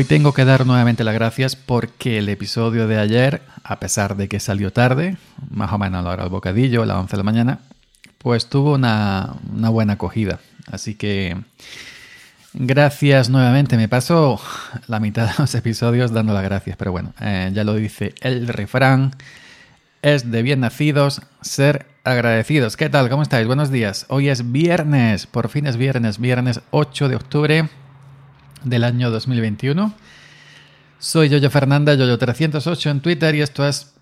Hoy tengo que dar nuevamente las gracias porque el episodio de ayer, a pesar de que salió tarde, más o menos a la hora del bocadillo, a las 11 de la mañana, pues tuvo una, buena acogida. Así que gracias nuevamente. Me paso la mitad de los episodios dando las gracias, pero bueno, eh, ya lo dice el refrán. Es de bien nacidos ser agradecidos. ¿Qué tal? ¿Cómo estáis? Buenos días. Hoy es viernes, por fin es viernes, viernes 8 de octubre del año 2021. Soy Yoyo Fernanda, Yoyo308 en Twitter y esto es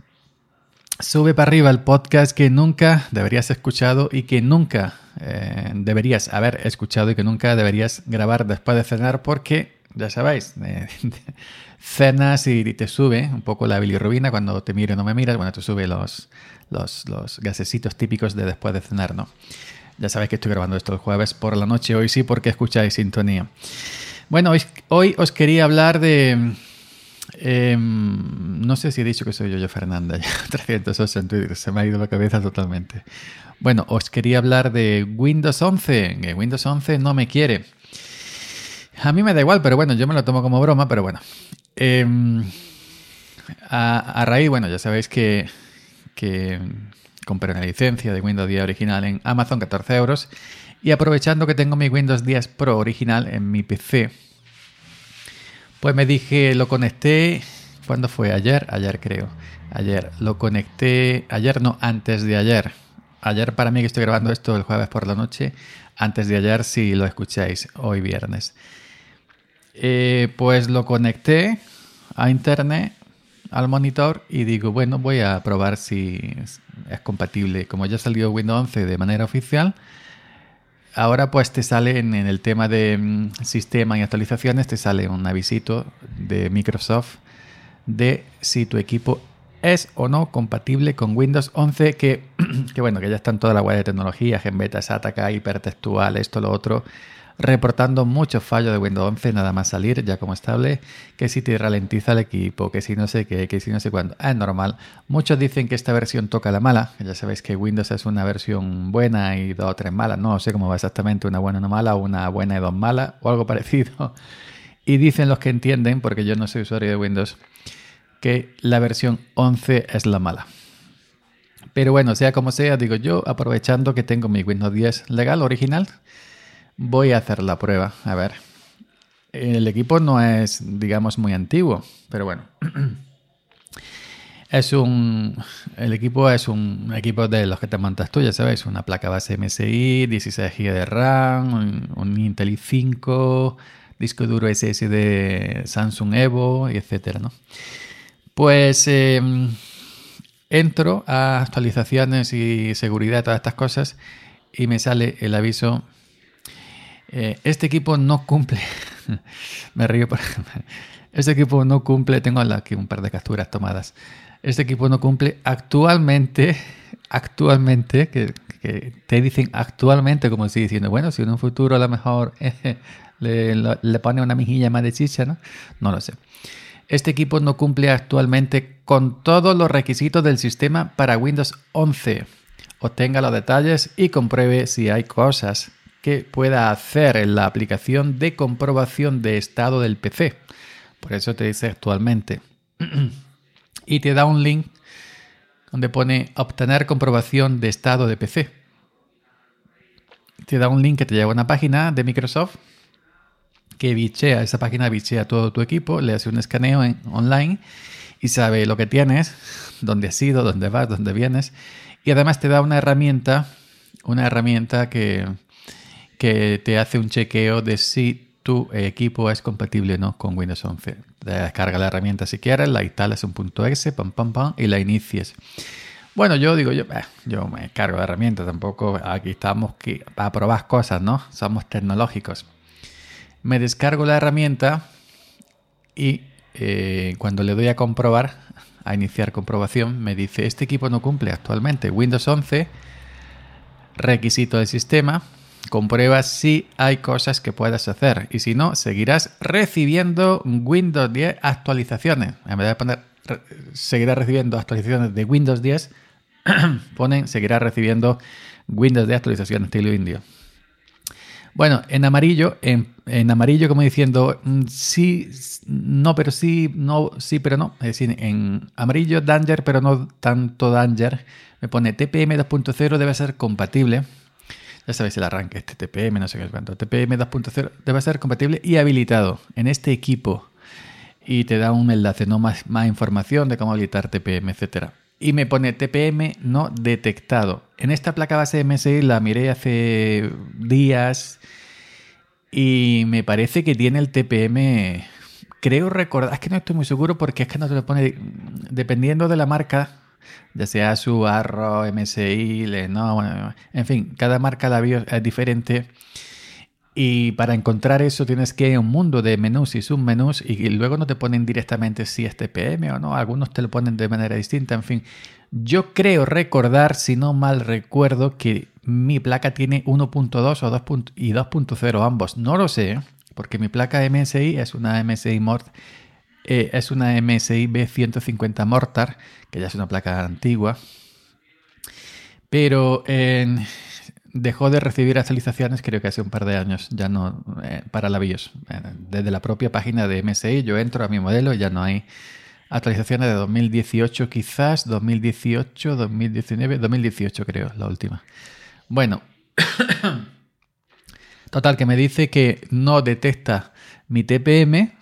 Sube para arriba el podcast que nunca deberías escuchado y que nunca eh, deberías haber escuchado y que nunca deberías grabar después de cenar porque, ya sabéis, cenas y te sube un poco la bilirrubina cuando te miro o no me miras, bueno, te sube los, los, los gasecitos típicos de después de cenar, ¿no? Ya sabéis que estoy grabando esto el jueves por la noche, hoy sí porque escucháis sintonía. Bueno, hoy, os quería hablar de... Em, no sé si he dicho que soy yo, yo Fernanda, 308 en Twitter, se me ha ido la cabeza totalmente. Bueno, os quería hablar de Windows 11, que Windows 11 no me quiere. A mí me da igual, pero bueno, yo me lo tomo como broma, pero bueno. Em, a, raíz, bueno, ya sabéis que, que compré una licencia de Windows 10 original en Amazon, 14 euros, y aprovechando que tengo mi Windows 10 Pro original en mi PC, pues me dije, lo conecté, ¿cuándo fue? Ayer, ayer creo. Ayer, lo conecté, ayer no, antes de ayer. Ayer para mí que estoy grabando esto el jueves por la noche, antes de ayer si lo escucháis, hoy viernes. Eh, pues lo conecté a internet, al monitor y digo, bueno, voy a probar si es, compatible. Como ya salió Windows 11 de manera oficial, ahora pues te sale en, el tema de mm, sistema y actualizaciones, te sale un avisito de Microsoft de si tu equipo es o no compatible con Windows 11, que, que bueno, que ya está en toda la web de tecnología, Genbeta, SATA, hipertextual, esto, lo otro reportando muchos fallos de Windows 11 nada más salir ya como estable, que si te ralentiza el equipo, que si no sé qué, que si no sé cuándo. Es normal. Muchos dicen que esta versión toca la mala, ya sabéis que Windows es una versión buena y dos o tres malas, no sé cómo va exactamente una buena y una mala, una buena y dos malas o algo parecido. Y dicen los que entienden, porque yo no soy usuario de Windows, que la versión 11 es la mala. Pero bueno, sea como sea, digo yo, aprovechando que tengo mi Windows 10 legal, original, Voy a hacer la prueba, a ver. El equipo no es, digamos, muy antiguo, pero bueno. Es un. El equipo es un equipo de los que te montas tú, ya sabes, una placa base MSI, 16 GB de RAM, un, Intel i5, disco duro SSD Samsung Evo, etcétera, ¿no? Pues em, entro a actualizaciones y seguridad, todas estas cosas, y me sale el aviso eh, este equipo no cumple. Me río por Este equipo no cumple. Tengo aquí un par de capturas tomadas. Este equipo no cumple actualmente. Actualmente, que, te dicen actualmente, como si diciendo, bueno, si en un futuro a lo mejor le, pone una mejilla más de chicha, ¿no? No lo sé. Este equipo no cumple actualmente con todos los requisitos del sistema para Windows 11. Obtenga los detalles y compruebe si hay cosas pueda hacer en la aplicación de comprobación de estado del PC. Por eso te dice actualmente. y te da un link donde pone obtener comprobación de estado de PC. Te da un link que te lleva a una página de Microsoft que bichea, esa página bichea todo tu equipo, le hace un escaneo en, online y sabe lo que tienes, dónde has ido, dónde vas, dónde vienes. Y además te da una herramienta, una herramienta que, que te hace un chequeo de si tu equipo es compatible o no con Windows 11. Descarga la herramienta si quieres, la instalas un punto .exe, pam, pam, pam, y la inicies. Bueno, yo digo, yo, eh, yo me cargo la herramienta, tampoco aquí estamos que, para probar cosas, ¿no? Somos tecnológicos. Me descargo la herramienta y eh, cuando le doy a comprobar, a iniciar comprobación, me dice, este equipo no cumple actualmente Windows 11, requisito del sistema, comprueba si hay cosas que puedas hacer y si no, seguirás recibiendo Windows 10 actualizaciones. En vez de poner seguirás recibiendo actualizaciones de Windows 10, ponen seguirás recibiendo Windows 10 actualizaciones estilo indio. Bueno, en amarillo, en, en amarillo como diciendo mm, sí, no, pero sí, no, sí, pero no. Es decir, en amarillo danger, pero no tanto danger. Me pone TPM 2.0 debe ser compatible. Ya sabéis el arranque, este TPM, no sé qué es cuánto. TPM 2.0 debe ser compatible y habilitado en este equipo. Y te da un enlace, no más, más información de cómo habilitar TPM, etcétera y me pone TPM no detectado. En esta placa base MSI la miré hace días y me parece que tiene el TPM. Creo recordar, es que no estoy muy seguro porque es que no te lo pone dependiendo de la marca, ya sea su Arro, MSI, no, en fin, cada marca de BIOS es diferente y para encontrar eso tienes que ir a un mundo de menús y submenús y luego no te ponen directamente si es TPM o no, algunos te lo ponen de manera distinta, en fin. Yo creo recordar, si no mal recuerdo, que mi placa tiene 1.2 o 2. y 2.0 ambos. No lo sé, porque mi placa MSI es una MSI Mort, eh, es una MSI B150 Mortar, que ya es una placa antigua. Pero dejó de recibir actualizaciones creo que hace un par de años, ya no, eh, para la BIOS. Eh, desde la propia página de MSI yo entro a mi modelo y ya no hay actualizaciones de 2018 quizás, 2018, 2019, 2018 creo, la última. Bueno, total que me dice que no detecta mi TPM.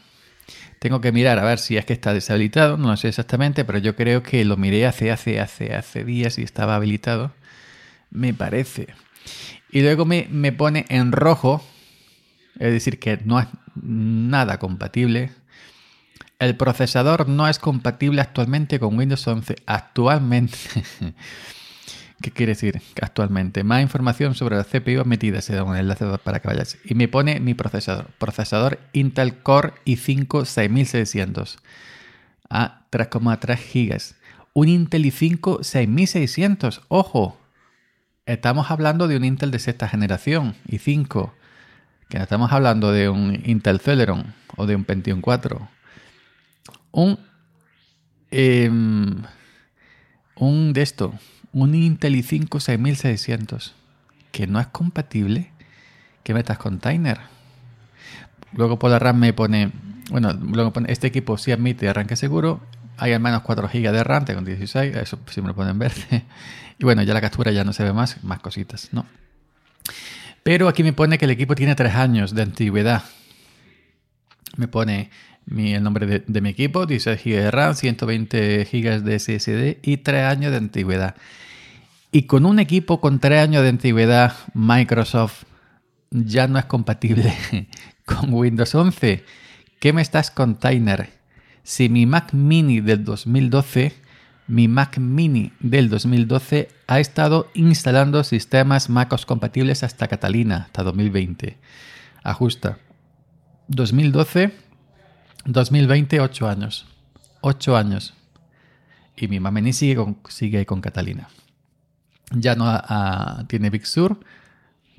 Tengo que mirar a ver si es que está deshabilitado, no lo sé exactamente, pero yo creo que lo miré hace, hace, hace, hace días y estaba habilitado. Me parece. Y luego me, me pone en rojo, es decir, que no es nada compatible. El procesador no es compatible actualmente con Windows 11. Actualmente. ¿Qué quiere decir? Actualmente. Más información sobre la CPU metida. Se da un enlace para que vayas. Y me pone mi procesador. Procesador Intel Core i5 6600 a 3,3 GB. Un Intel i5 6600. Ojo. Estamos hablando de un Intel de sexta generación, i5, que no estamos hablando de un Intel Celeron o de un Pentium 4. Un, em, un de esto, un Intel i5 6600, que no es compatible, que metas container. Luego por la RAM me pone, bueno, luego pone, este equipo sí admite arranque seguro, hay al menos 4 GB de RAM con 16, eso sí me lo pueden ver. y bueno, ya la captura ya no se ve más, más cositas, ¿no? Pero aquí me pone que el equipo tiene 3 años de antigüedad. Me pone el nombre de, mi equipo, 16 GB de RAM, 120 GB de SSD y 3 años de antigüedad. Y con un equipo con 3 años de antigüedad, Microsoft ya no es compatible con Windows 11. ¿Qué me estás container? Si mi Mac mini del 2012, mi Mac mini del 2012 ha estado instalando sistemas MacOS compatibles hasta Catalina, hasta 2020. Ajusta. 2012, 2020, 8 años. 8 años. Y mi Mac mini sigue con, sigue con Catalina. Ya no tiene Big Sur,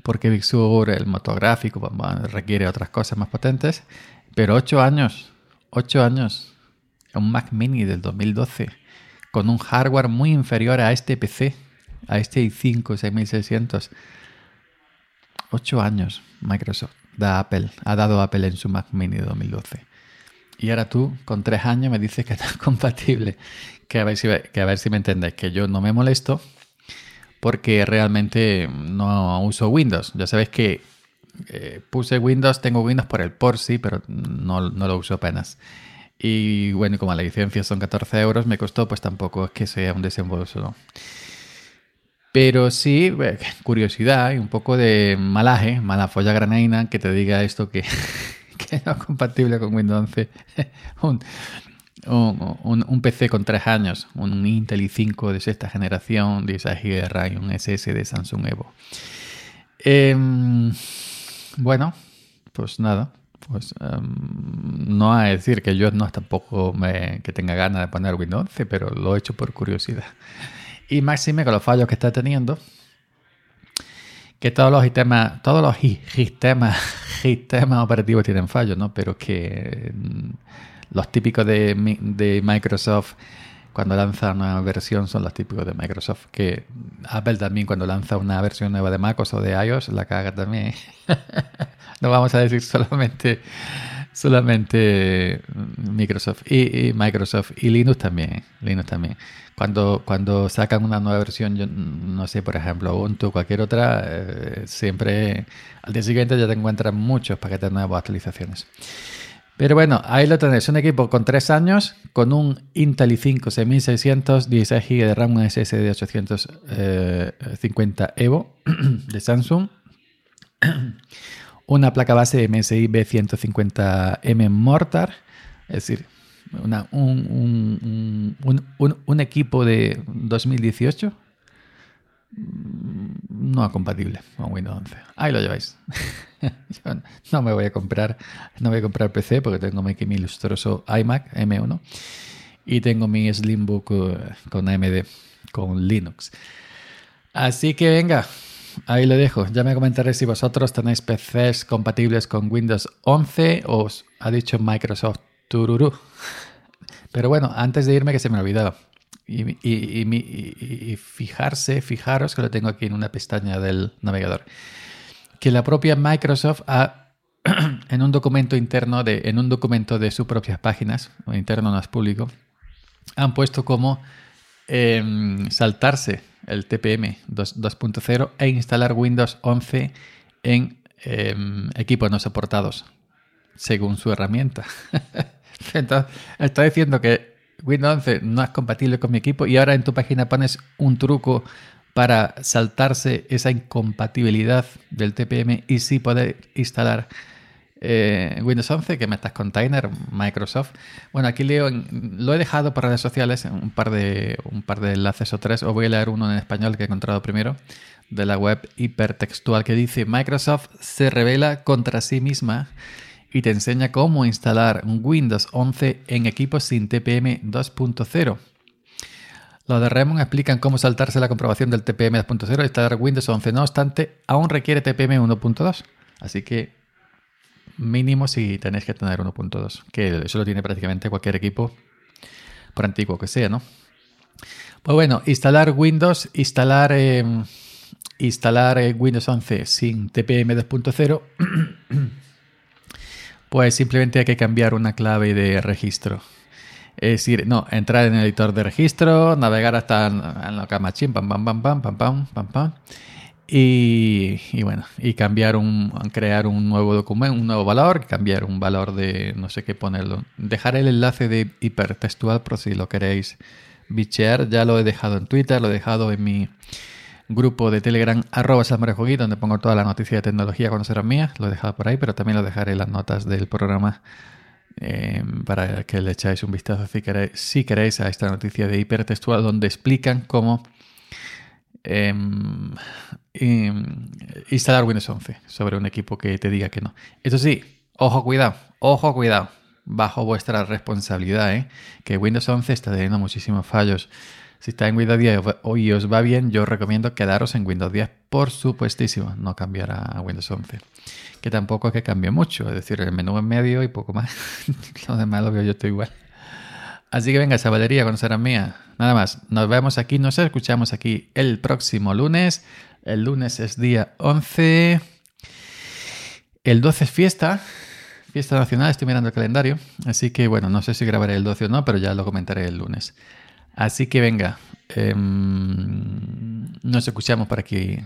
porque Big Sur, el motográfico, requiere otras cosas más potentes. Pero 8 años. 8 años un Mac Mini del 2012 con un hardware muy inferior a este PC, a este i5 6600. Ocho años Microsoft da Apple, ha dado Apple en su Mac Mini de 2012. Y ahora tú, con tres años, me dices que no es compatible. Que a, ver si, que a ver si me entendéis, que yo no me molesto porque realmente no uso Windows. Ya sabéis que eh, puse Windows, tengo Windows por el por sí, pero no, no lo uso apenas. Y bueno, como la licencia son 14 euros, me costó, pues tampoco es que sea un desembolso. Pero sí, curiosidad y un poco de malaje, mala folla granaina, que te diga esto que, que no es compatible con Windows 11. un, un, PC con 3 años, un Intel i5 de sexta generación, 16 GB de RAM, un SS de Samsung Evo. Em, bueno, pues nada, pues em, no a decir que yo no tampoco me, que tenga ganas de poner Windows 11, pero lo he hecho por curiosidad. Y máxime con los fallos que está teniendo, que todos los sistemas, todos los sistemas, sistemas operativos tienen fallos, ¿no? Pero que los típicos de, de Microsoft cuando lanza una versión son los típicos de Microsoft. Que Apple también cuando lanza una versión nueva de MacOS o de iOS la caga también. no vamos a decir solamente Microsoft y, Microsoft y Linux también Linux también cuando cuando sacan una nueva versión yo no sé por ejemplo Ubuntu o cualquier otra eh, siempre al día siguiente ya te encuentran muchos paquetes nuevos actualizaciones pero bueno, ahí lo tenéis, un equipo con 3 años, con un Intel i5 6600, 16 GB de RAM, un SSD 850 Evo de Samsung, una placa base MSI B150M Mortar, es decir, un, un, equipo de 2018 no compatible con Windows 11. Ahí lo lleváis. no me voy a comprar, no voy a comprar PC porque tengo mi, mi ilustroso iMac M1 y tengo mi Slimbook eh, con AMD, con Linux. Así que venga, ahí lo dejo. Ya me comentaré si vosotros tenéis PCs compatibles con Windows 11 o os ha dicho Microsoft Tururu. Pero bueno, antes de irme que se me ha olvidado. Y, fijarse, fijaros que lo tengo aquí en una pestaña del navegador, que la propia Microsoft ha, en un documento interno, de, en un documento de sus propias páginas, interno no es público, han puesto como em, saltarse el TPM 2.0 e instalar Windows 11 en em, equipos no soportados, según su herramienta. Entonces, está diciendo que Windows 11 no es compatible con mi equipo y ahora en tu página pones un truco para saltarse esa incompatibilidad del TPM y sí poder instalar eh, Windows 11, que metas container, Microsoft. Bueno, aquí leo, lo he dejado por redes sociales, un par de, un par de enlaces o tres, os voy a leer uno en español que he encontrado primero, de la web hipertextual, que dice, Microsoft se revela contra sí misma y te enseña cómo instalar Windows 11 en equipos sin TPM 2.0. Los de Remon explican cómo saltarse la comprobación del TPM 2.0 y instalar Windows 11. No obstante, aún requiere TPM 1.2. Así que mínimo si tenéis que tener 1.2, que eso lo tiene prácticamente cualquier equipo, por antiguo que sea, ¿no? Pues bueno, instalar Windows, instalar, em, instalar eh, Windows 11 sin TPM 2.0 Pues simplemente hay que cambiar una clave de registro. Es decir, no, entrar en el editor de registro, navegar hasta la camachín, pam, pam, pam, pam, pam, pam, pam, pam. Y, y, bueno, y cambiar un, crear un nuevo documento, un nuevo valor, cambiar un valor de no sé qué ponerlo. Dejar el enlace de hipertextual por si lo queréis bichear. Ya lo he dejado en Twitter, lo he dejado en mi grupo de Telegram, arroba donde pongo toda la noticia de tecnología cuando serán mías. Lo he dejado por ahí, pero también lo dejaré en las notas del programa eh, para que le echáis un vistazo si queréis, a esta noticia de hipertextual donde explican cómo em, em, instalar Windows 11 sobre un equipo que te diga que no. Eso sí, ojo, cuidado, ojo, cuidado, bajo vuestra responsabilidad, ¿eh? que Windows 11 está teniendo muchísimos fallos. Si está en Windows 10 y os va bien, yo os recomiendo quedaros en Windows 10, por supuestísimo, no cambiar a Windows 11. Que tampoco es que cambie mucho, es decir, el menú en medio y poco más. lo demás lo veo yo estoy igual. Así que venga, esa valería conocerán mía. Nada más, nos vemos aquí, nos escuchamos aquí el próximo lunes. El lunes es día 11. El 12 es fiesta, fiesta nacional, estoy mirando el calendario. Así que bueno, no sé si grabaré el 12 o no, pero ya lo comentaré el lunes. Así que venga, em, nos escuchamos para que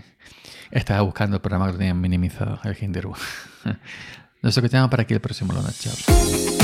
estaba buscando el programa que tenían minimizado, el Hinderburg. Nos escuchamos para aquí el próximo lunes. Chao.